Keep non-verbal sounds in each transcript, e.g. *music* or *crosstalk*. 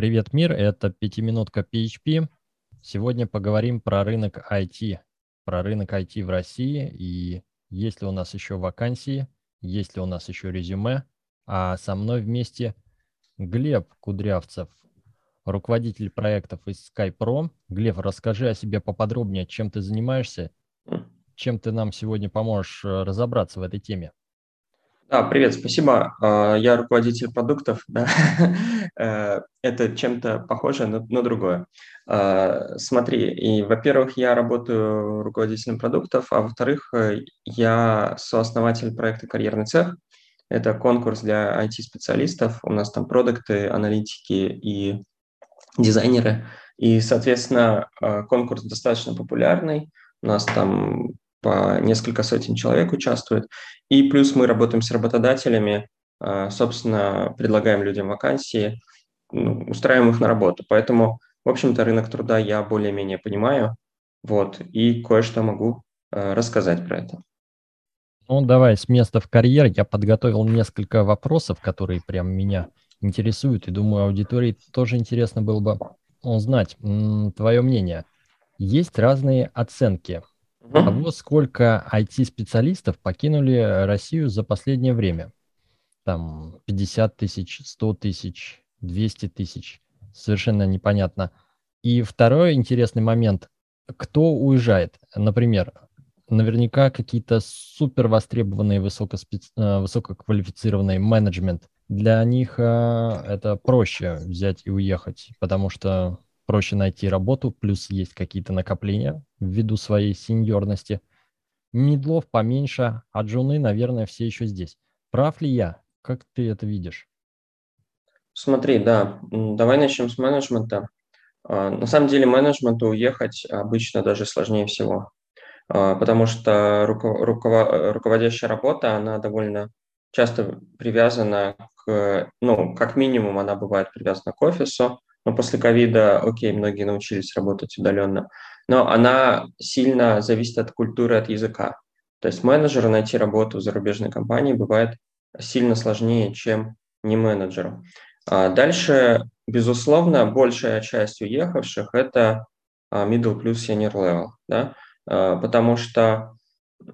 Привет, мир! Это пятиминутка PHP. Сегодня поговорим про рынок IT, про рынок IT в России и есть ли у нас еще вакансии, есть ли у нас еще резюме. А со мной вместе Глеб Кудрявцев, руководитель проектов из SkyPro. Глеб, расскажи о себе поподробнее, чем ты занимаешься, чем ты нам сегодня поможешь э, разобраться в этой теме. Да, привет, спасибо. А, я руководитель продуктов. *laughs* Да. Э, это чем-то похоже, но, другое. А, смотри, и, во-первых, я работаю руководителем продуктов, а во-вторых, э, я сооснователь проекта «Карьерный цех». Это конкурс для IT-специалистов. У нас там продукты, аналитики и дизайнеры. И, соответственно, э, конкурс достаточно популярный. У нас там по несколько сотен человек участвует. И плюс мы работаем с работодателями, э, собственно, предлагаем людям вакансии, ну, устраиваем их на работу. Поэтому, в общем-то, рынок труда я более-менее понимаю, вот, и кое-что могу э, рассказать про это. Ну, давай с места в карьер. Я подготовил несколько вопросов, которые прям меня интересуют, и думаю, аудитории тоже интересно было бы узнать твое мнение. Есть разные оценки угу. того, сколько IT-специалистов покинули Россию за последнее время. Там 50 тысяч, 100 тысяч, 200 тысяч. Совершенно непонятно. И второй интересный момент. Кто уезжает? Например, наверняка какие-то супер востребованные высокоспец... Э, высококвалифицированные менеджмент. Для них э, это проще взять и уехать, потому что проще найти работу, плюс есть какие-то накопления ввиду своей сеньорности. Медлов поменьше, а джуны, наверное, все еще здесь. Прав ли я? Как ты это видишь? Смотри, да, давай начнем с менеджмента. А, на самом деле менеджменту уехать обычно даже сложнее всего. А, потому что руководящая работа, она довольно часто привязана к, ну, как минимум она бывает привязана к офису, но после ковида, окей, многие научились работать удаленно, но она сильно зависит от культуры, от языка. То есть менеджеру найти работу в зарубежной компании бывает сильно сложнее, чем не менеджеру. А дальше, безусловно, большая часть уехавших – это а, middle плюс senior level. Да? А, потому что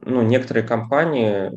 ну, некоторые компании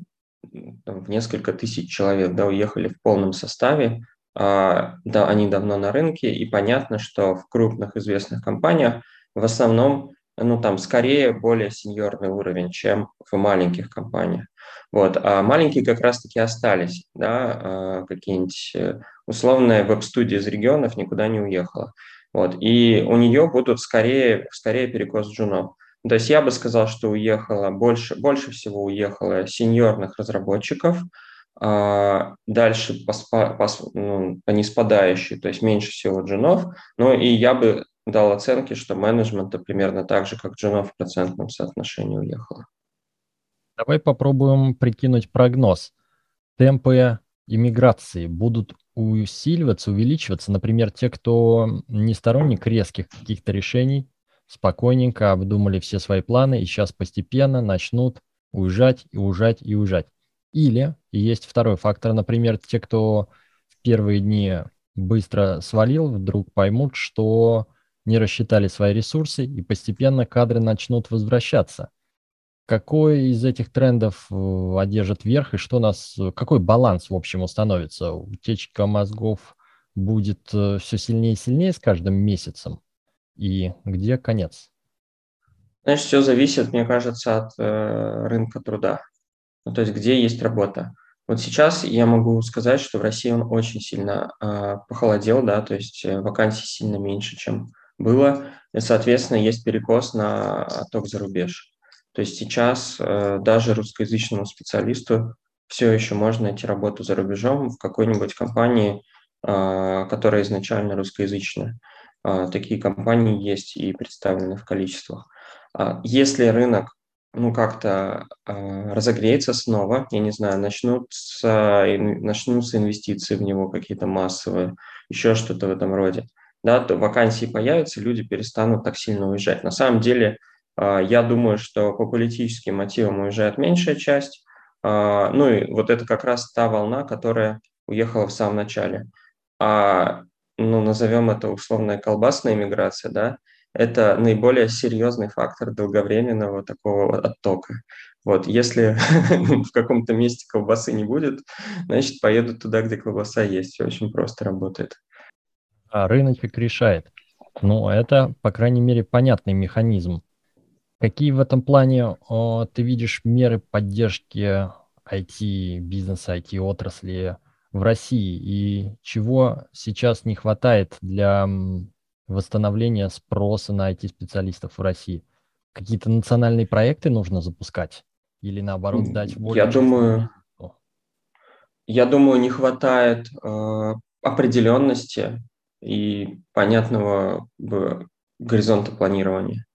там, в несколько тысяч человек да, уехали в полном составе, да, они давно на рынке, и понятно, что в крупных известных компаниях в основном ну, там скорее более сеньорный уровень, чем в маленьких компаниях. Вот. А маленькие как раз-таки остались, да, а, какие-нибудь э, условные веб-студии из регионов никуда не уехала. Вот. И у нее будут скорее, скорее перекос джунов. То есть я бы сказал, что уехало больше, больше всего уехало сеньорных разработчиков, а дальше по, по, по, ну, по неспадающей, то есть меньше всего джунов. Ну и я бы дал оценки, что менеджмента примерно так же, как джунов в процентном соотношении уехало. Давай попробуем прикинуть прогноз. Темпы иммиграции будут усиливаться, увеличиваться. Например, те, кто не сторонник резких каких-то решений, спокойненько обдумали все свои планы и сейчас постепенно начнут уезжать и уезжать и уезжать. Или есть второй фактор, например, те, кто в первые дни быстро свалил, вдруг поймут, что не рассчитали свои ресурсы и постепенно кадры начнут возвращаться. Какой из этих трендов э, одержит верх и что нас, какой баланс в общем установится? Утечка мозгов будет э, все сильнее и сильнее с каждым месяцем? и где конец? Знаешь, все зависит, мне кажется, от э, рынка труда. Ну, то есть где есть работа. Вот сейчас я могу сказать, что в России он очень сильно э, похолодел, да, то есть э, вакансий сильно меньше, чем было, и, соответственно, есть перекос на отток за рубеж. То есть сейчас э, даже русскоязычному специалисту все еще можно найти работу за рубежом в какой-нибудь компании, э, которая изначально русскоязычная. А, такие компании есть и представлены в количествах. Если рынок ну, как-то а, разогреется снова, я не знаю, начнутся, начнутся инвестиции в него какие-то массовые, еще что-то в этом роде, да, то вакансии появятся, люди перестанут так сильно уезжать. На самом деле, я думаю, что по политическим мотивам уезжает меньшая часть, ну и вот это как раз та волна, которая уехала в самом начале. А ну, назовем это условная колбасная миграция, да, это наиболее серьезный фактор долговременного такого оттока. Вот, если *laughs* в каком-то месте колбасы не будет, значит, поедут туда, где колбаса есть. Все очень просто работает. А рыночек решает. Ну, это, по крайней мере, понятный механизм. Какие в этом плане о, ты видишь меры поддержки IT-бизнеса, IT-отрасли в России? И чего сейчас не хватает для восстановления спроса на IT-специалистов в России? Какие-то национальные проекты нужно запускать? Или наоборот дать более... Я думаю, я думаю, не хватает э, определенности и понятного горизонта планирования.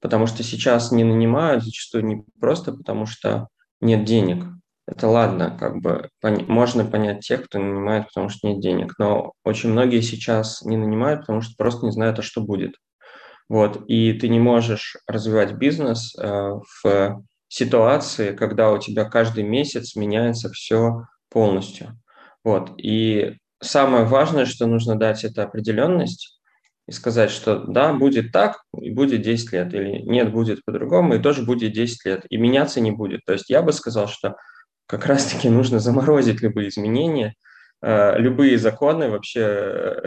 Потому что сейчас не нанимают зачастую не просто потому, что нет денег. Это ладно, как бы пон- можно понять тех, кто нанимает, потому что нет денег. Но очень многие сейчас не нанимают, потому что просто не знают, а что будет. Вот, и ты не можешь развивать бизнес э, в ситуации, когда у тебя каждый месяц меняется все полностью. Вот, и самое важное, что нужно дать, это определенность и сказать, что да, будет так, и будет 10 лет, или нет, будет по-другому, и тоже будет 10 лет, и меняться не будет. То есть я бы сказал, что как раз-таки нужно заморозить любые изменения, э, любые законы, вообще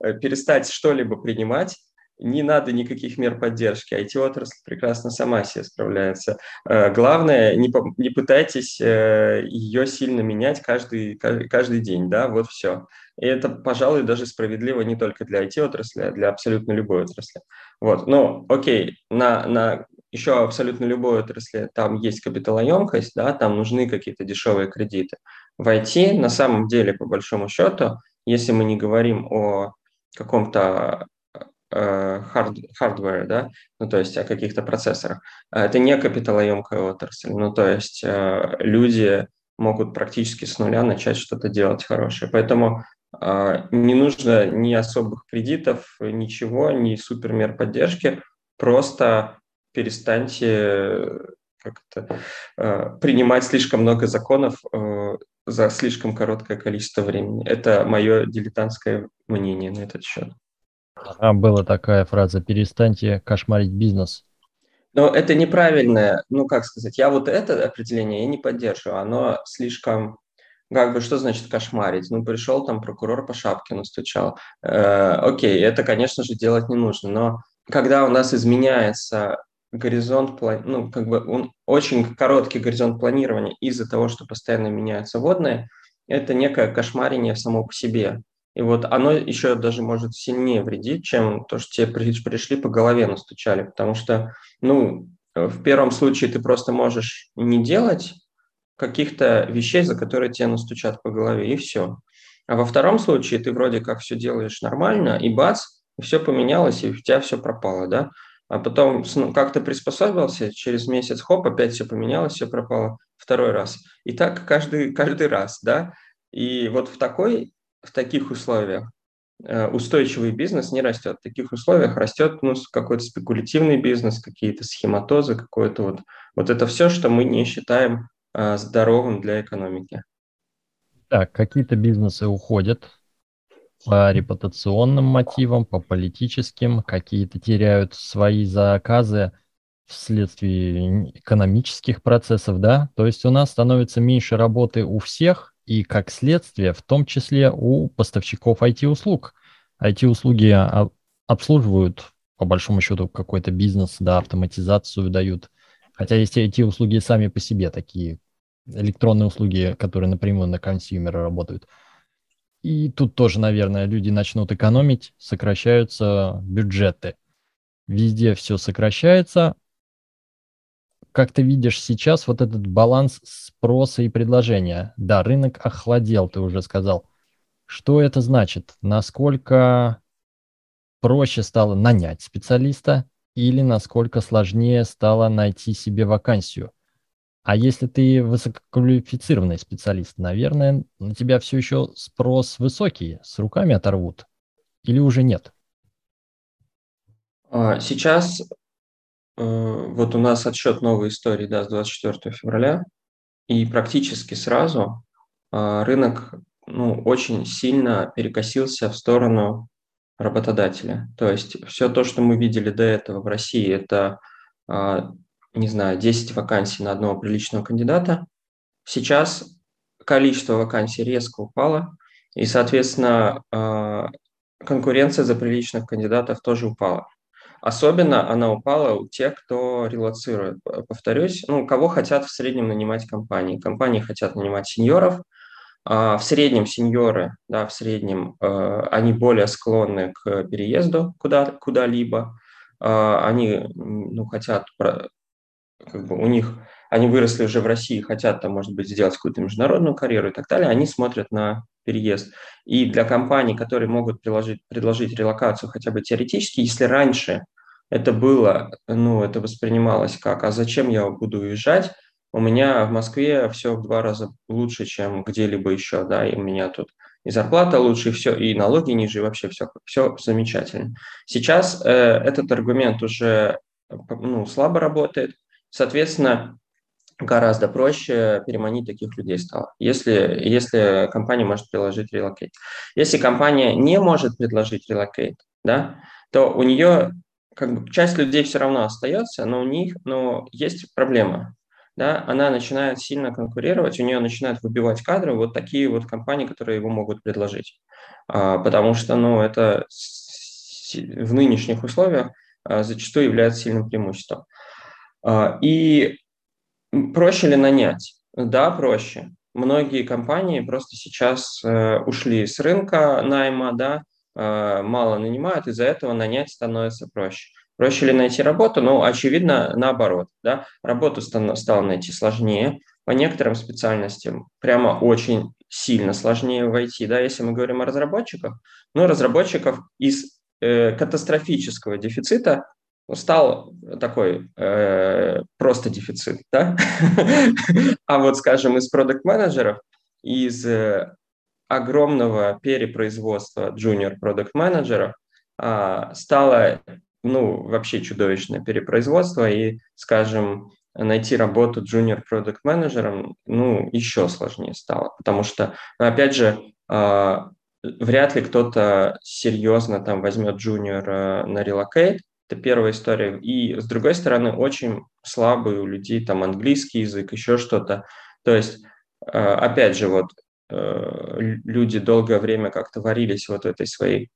э, *laughs* перестать что-либо принимать, не надо никаких мер поддержки. IT-отрасль прекрасно сама себе справляется. Э, главное, не, не пытайтесь ее сильно менять каждый, каждый день, да, вот все. И это, пожалуй, даже справедливо не только для IT-отрасли, а для абсолютно любой отрасли. Вот, ну, окей, на, на еще абсолютно любой отрасли там есть капиталоемкость, да, там нужны какие-то дешевые кредиты. В IT, на самом деле, по большому счету, если мы не говорим о каком-то хард, э, hardware, да, ну, то есть о каких-то процессорах. А это не капиталоемкая отрасль, ну, то есть э, люди могут практически с нуля начать что-то делать хорошее. Поэтому э, не нужно ни особых кредитов, ничего, ни супермер поддержки, просто перестаньте как-то принимать слишком много законов за слишком короткое количество времени. Это мое дилетантское мнение на этот счет. А была такая фраза «перестаньте кошмарить бизнес». Но это неправильное, ну как сказать, я вот это определение я не поддерживаю, оно слишком, как бы, что значит кошмарить? Ну, пришел там прокурор по шапке настучал. Э, окей, это, конечно же, делать не нужно, но когда у нас изменяется горизонт, ну, как бы он очень короткий горизонт планирования из-за того, что постоянно меняются водные, это некое кошмарение само по себе. И вот оно еще даже может сильнее вредить, чем то, что тебе пришли по голове настучали. Потому что, ну, в первом случае ты просто можешь не делать каких-то вещей, за которые тебе настучат по голове, и все. А во втором случае ты вроде как все делаешь нормально, и бац, все поменялось, и у тебя все пропало, да? А потом ну, как-то приспособился, через месяц, хоп, опять все поменялось, все пропало второй раз. И так каждый, каждый раз, да? И вот в такой в таких условиях э, устойчивый бизнес не растет. В таких условиях растет ну, какой-то спекулятивный бизнес, какие-то схематозы, какое-то вот. Вот это все, что мы не считаем а, здоровым для экономики. Так, какие-то бизнесы уходят по репутационным мотивам, по политическим, какие-то теряют свои заказы вследствие экономических процессов, да? То есть у нас становится меньше работы у всех, и как следствие, в том числе у поставщиков IT-услуг. IT-услуги обслуживают, по большому счету, какой-то бизнес, да, автоматизацию дают. Хотя есть IT-услуги сами по себе, такие электронные услуги, которые напрямую на консюмера работают. И тут тоже, наверное, люди начнут экономить, сокращаются бюджеты. Везде все сокращается, как ты видишь сейчас вот этот баланс спроса и предложения? Да, рынок охладел, ты уже сказал. Что это значит? Насколько проще стало нанять специалиста или насколько сложнее стало найти себе вакансию? А если ты высококвалифицированный специалист, наверное, на тебя все еще спрос высокий, с руками оторвут. Или уже нет? А, сейчас Э, вот у нас отсчет новой истории, да, с 24 февраля, и практически сразу а, рынок ну, очень сильно перекосился в сторону работодателя. То есть все то, что мы видели до этого в России, это, а, не знаю, 10 вакансий на одного приличного кандидата. Сейчас количество вакансий резко упало, и, соответственно, а, конкуренция за приличных кандидатов тоже упала. Особенно она упала у тех, кто релацирует. Повторюсь, ну, кого хотят в среднем нанимать компании. Компании хотят нанимать сеньоров, а в среднем сеньоры, да, в среднем э, они более склонны к переезду куда, куда-либо. Они ну, хотят, как бы у них, они выросли уже в России, хотят там, может быть, сделать какую-то международную карьеру и так далее, они смотрят на переезд. И для компаний, которые могут предложить, предложить релокацию хотя бы теоретически, если раньше это было, ну, это воспринималось как, а зачем я буду уезжать, у меня в Москве все в два раза лучше, чем где-либо еще, да, и у меня тут и зарплата лучше, и все, и налоги ниже, и вообще все, все замечательно. Сейчас э, этот аргумент уже ну, слабо работает, соответственно, гораздо проще переманить таких людей стало, если, если компания может предложить relocate. Если компания не может предложить relocate, да, то у нее как бы часть людей все равно остается, но у них но есть проблема да, она начинает сильно конкурировать, у нее начинают выбивать кадры вот такие вот компании, которые его могут предложить. А, потому что, ну, это в нынешних условиях а, зачастую является сильным преимуществом. А, и проще ли нанять? Да, проще. Многие компании просто сейчас э, ушли с рынка найма, да, мало нанимают, из-за этого нанять становится проще. Проще ли найти работу? Ну, очевидно, наоборот. Да? Работу стало найти сложнее. По некоторым специальностям прямо очень сильно сложнее войти. Да? Если мы говорим о разработчиках, ну, разработчиков из э, катастрофического дефицита стал такой э, просто дефицит. Да? а вот, скажем, из продукт-менеджеров, из э, огромного перепроизводства junior-продукт-менеджеров а, стало ну, вообще чудовищное перепроизводство, и, скажем, найти работу junior продукт менеджером ну, еще сложнее стало, потому что, опять же, э, вряд ли кто-то серьезно там возьмет junior э, на relocate, это первая история. И, с другой стороны, очень слабый у людей там английский язык, еще что-то. То есть, э, опять же, вот э, люди долгое время как-то варились вот в этой своей,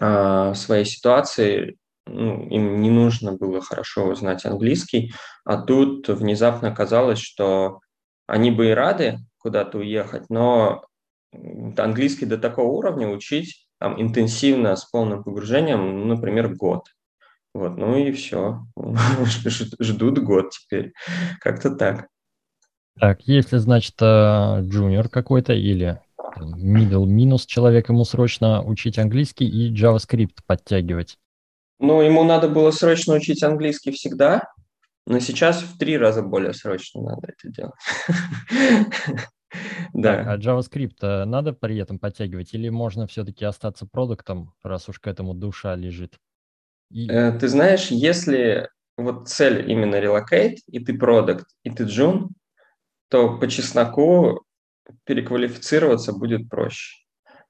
э, своей ситуации, ну, им не нужно было хорошо знать английский, а тут внезапно оказалось, что они бы и рады куда-то уехать, но английский до такого уровня учить там, интенсивно, с полным погружением, ну, например, год. Вот, ну и все. *laughs* Ждут год теперь. Как-то так. Так, если, значит, джуниор э, какой-то или middle минус человек, ему срочно учить английский и JavaScript подтягивать. Ну, ему надо было срочно учить английский всегда, но сейчас в три раза более срочно надо это делать. *laughs* Да. А JavaScript э, надо при этом подтягивать или можно все-таки остаться продуктом, раз уж к этому душа лежит? Э, ты знаешь, если вот цель именно relocate, и ты продукт, и ты джун, то по чесноку переквалифицироваться будет проще.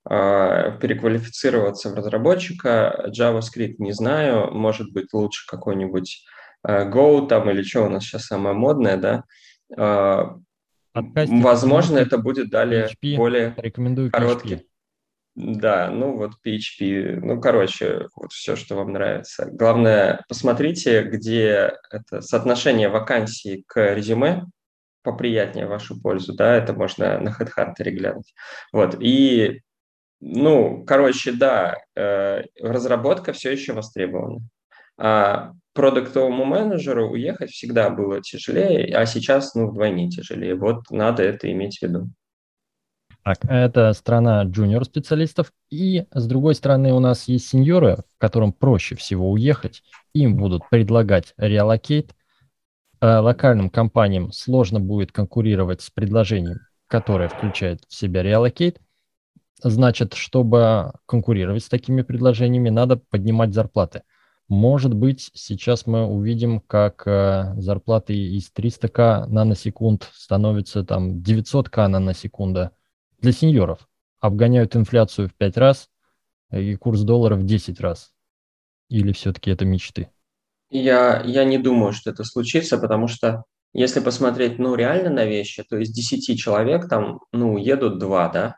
А, переквалифицироваться в разработчика. JavaScript не знаю, может быть лучше какой-нибудь а, Go там или что у нас сейчас самое модное, да. А, Подкастик, Возможно, это будет далее PHP, более короткий. Да, ну вот PHP, ну короче, вот все, что вам нравится. Главное, посмотрите, где это соотношение вакансий к резюме поприятнее в вашу пользу, да, это можно на HeadHunter глянуть. Вот, и ну, короче, да, э, разработка все еще востребована. А продуктовому менеджеру уехать всегда было тяжелее, а сейчас, ну, вдвойне тяжелее. Вот надо это иметь в виду. Так, это сторона junior -специалистов. И, с другой стороны, у нас есть сеньоры, которым проще всего уехать. Им будут предлагать relocate. А локальным компаниям сложно будет конкурировать с предложением, которое включает в себя relocate. Значит, чтобы конкурировать с такими предложениями, надо поднимать зарплаты. Может быть, сейчас мы увидим, как э, зарплаты из 300к наносекунд становятся там 900к наносекунда для сеньоров. Обгоняют инфляцию в 5 раз, и курс доллара в 10 раз? Или все-таки это мечты? Я, я не думаю, что это случится, потому что если посмотреть, ну, реально на вещи, то из 10 человек там, ну, едут два, да,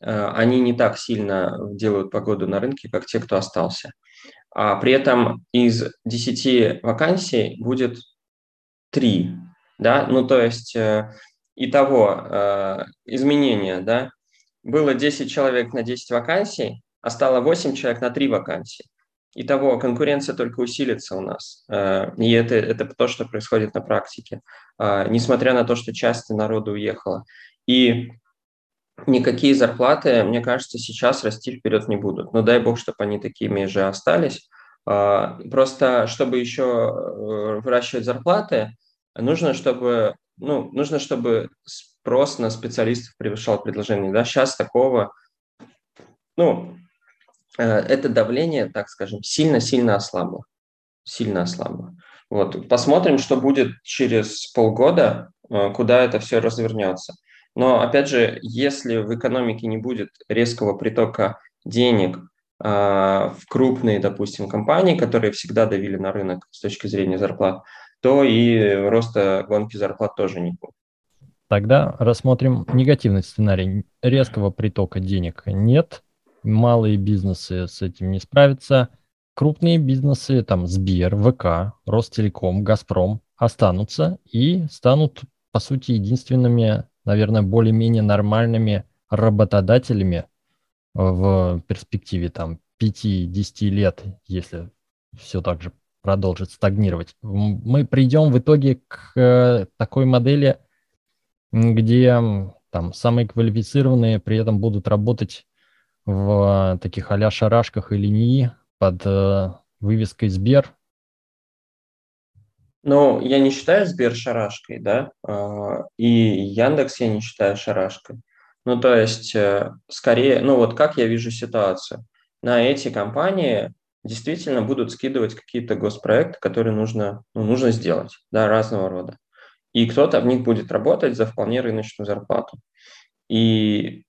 э, они не так сильно делают погоду на рынке, как те, кто остался. А при этом из 10 вакансий будет 3, да, ну, то есть э, итого э, изменения, да, было 10 человек на 10 вакансий, а стало 8 человек на 3 вакансии. Итого конкуренция только усилится у нас. Э, и это, это то, что происходит на практике, э, несмотря на то, что часто народу уехало. И никакие зарплаты, мне кажется, сейчас расти вперед не будут. Но дай бог, чтобы они такими же остались. Просто, чтобы еще выращивать зарплаты, нужно, чтобы, ну, нужно, чтобы спрос на специалистов превышал предложение. Да? Сейчас такого, ну, Э, это давление, так скажем, сильно-сильно ослабло. Сильно ослабло. Вот. Посмотрим, что будет через полгода, э, куда это все развернется. Но, опять же, если в экономике не будет резкого притока денег э, в крупные, допустим, компании, которые всегда давили на рынок с точки зрения зарплат, то и роста гонки зарплат тоже не будет. Тогда рассмотрим негативный сценарий. Резкого притока денег нет, малые бизнесы с этим не справятся. Крупные бизнесы, там Сбер, ВК, Ростелеком, Газпром останутся и станут, по сути, единственными, наверное, более-менее нормальными работодателями в перспективе там 5-10 лет, если все так же продолжит стагнировать. Мы придем в итоге к э, такой модели, где там самые квалифицированные при этом будут работать в таких а шарашках или НИИ под э, вывеской Сбер? Ну, я не считаю Сбер шарашкой, да, э, и Яндекс я не считаю шарашкой. Ну, то есть, э, скорее, ну вот как я вижу ситуацию. На эти компании действительно будут скидывать какие-то госпроекты, которые нужно, ну, нужно сделать, да, разного рода. И кто-то в них будет работать за вполне рыночную зарплату. И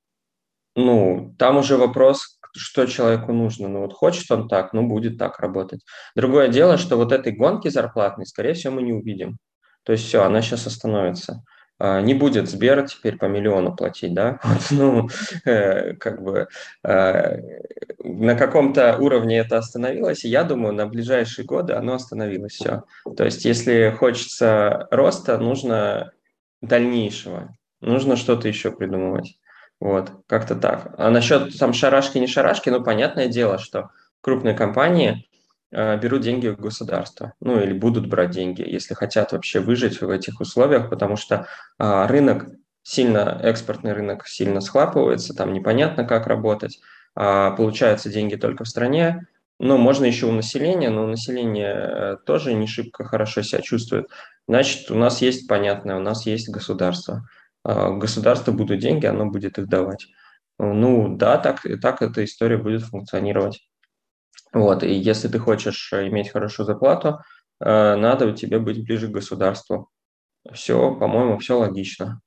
ну, там уже вопрос, что человеку нужно. Ну, вот хочет он так, ну, будет так работать. Другое дело, что вот этой гонки зарплатной, скорее всего, мы не увидим. То есть все, она сейчас остановится. А, не будет Сбер теперь по миллиону платить, да? *laughs* Ну, э, как бы э, на каком-то уровне это остановилось, и я думаю, на ближайшие годы оно остановилось все. То есть если хочется роста, нужно дальнейшего, нужно что-то еще придумывать. Вот, как-то так. А насчет там шарашки, не шарашки, ну, понятное дело, что крупные компании берут деньги у государства, ну, или будут брать деньги, если хотят вообще выжить в этих условиях, потому что э, рынок сильно, экспортный рынок сильно схлапывается, там непонятно, как работать, а получаются деньги только в стране, но можно еще у населения, но у населения э, тоже не шибко хорошо себя чувствует. Значит, у нас есть понятное, у нас есть государство – а, государство будут деньги, оно будет их давать. Ну да, так, так эта история будет функционировать. Вот, и если ты хочешь иметь хорошую зарплату, э, надо тебе быть ближе к государству. Все, по-моему, все логично.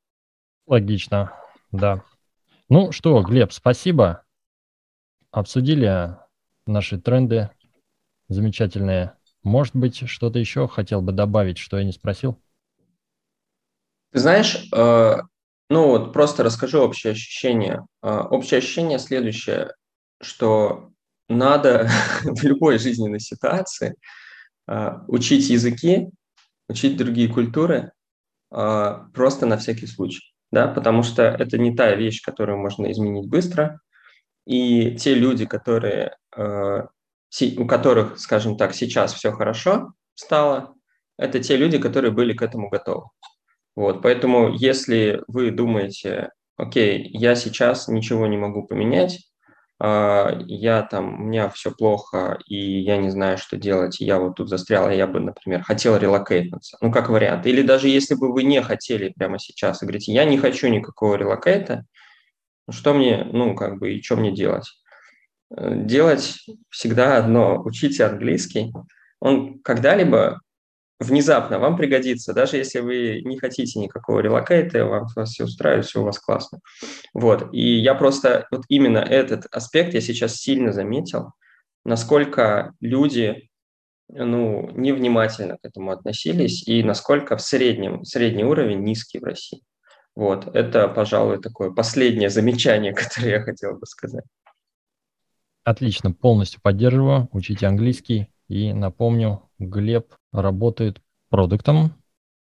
Логично, да. Ну что, Глеб, спасибо. Обсудили наши тренды замечательные. Может быть, что-то еще хотел бы добавить, что я не спросил? Ты знаешь, э, ну вот просто расскажу общее ощущение. Э, общее ощущение следующее, что надо *laughs* в любой жизненной ситуации э, учить языки, учить другие культуры просто на всякий случай, да, потому что это не та вещь, которую можно изменить быстро, и те люди, которые, у которых, скажем так, сейчас все хорошо стало, это те люди, которые были к этому готовы. Вот, поэтому если вы думаете, окей, я сейчас ничего не могу поменять, а, я там, у меня все плохо, и я не знаю, что делать, и я вот тут застрял, и я бы, например, хотел релокейтнуться, ну, как вариант. Или даже если бы вы не хотели прямо сейчас, и говорите, я не хочу никакого релокейта, что мне, ну, как бы, и что мне делать? Э, делать всегда одно, учите английский. Он когда-либо внезапно вам пригодится, даже если вы не хотите никакого релокейта, вам вас все устраивает, все у вас классно. Вот, и я просто, вот именно этот аспект я сейчас сильно заметил, насколько люди, ну, невнимательно к этому относились и насколько в среднем, средний уровень низкий в России. Вот, это, пожалуй, такое последнее замечание, *laughs* которое я хотел бы сказать. Отлично, полностью поддерживаю. Учите английский. И напомню, Глеб работает продуктом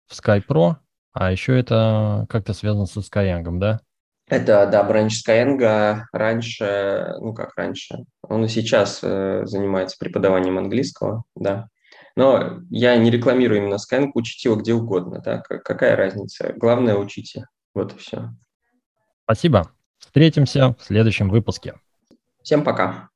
в SkyPro, а еще это как-то связано со Skyeng, да? Это, да, бранч Skyeng раньше, ну как раньше, он и сейчас э, занимается преподаванием английского, да. Но я не рекламирую именно Skyeng, учите его где угодно, да, какая разница. Главное, учите. Вот и все. Спасибо. Встретимся в следующем выпуске. Всем пока.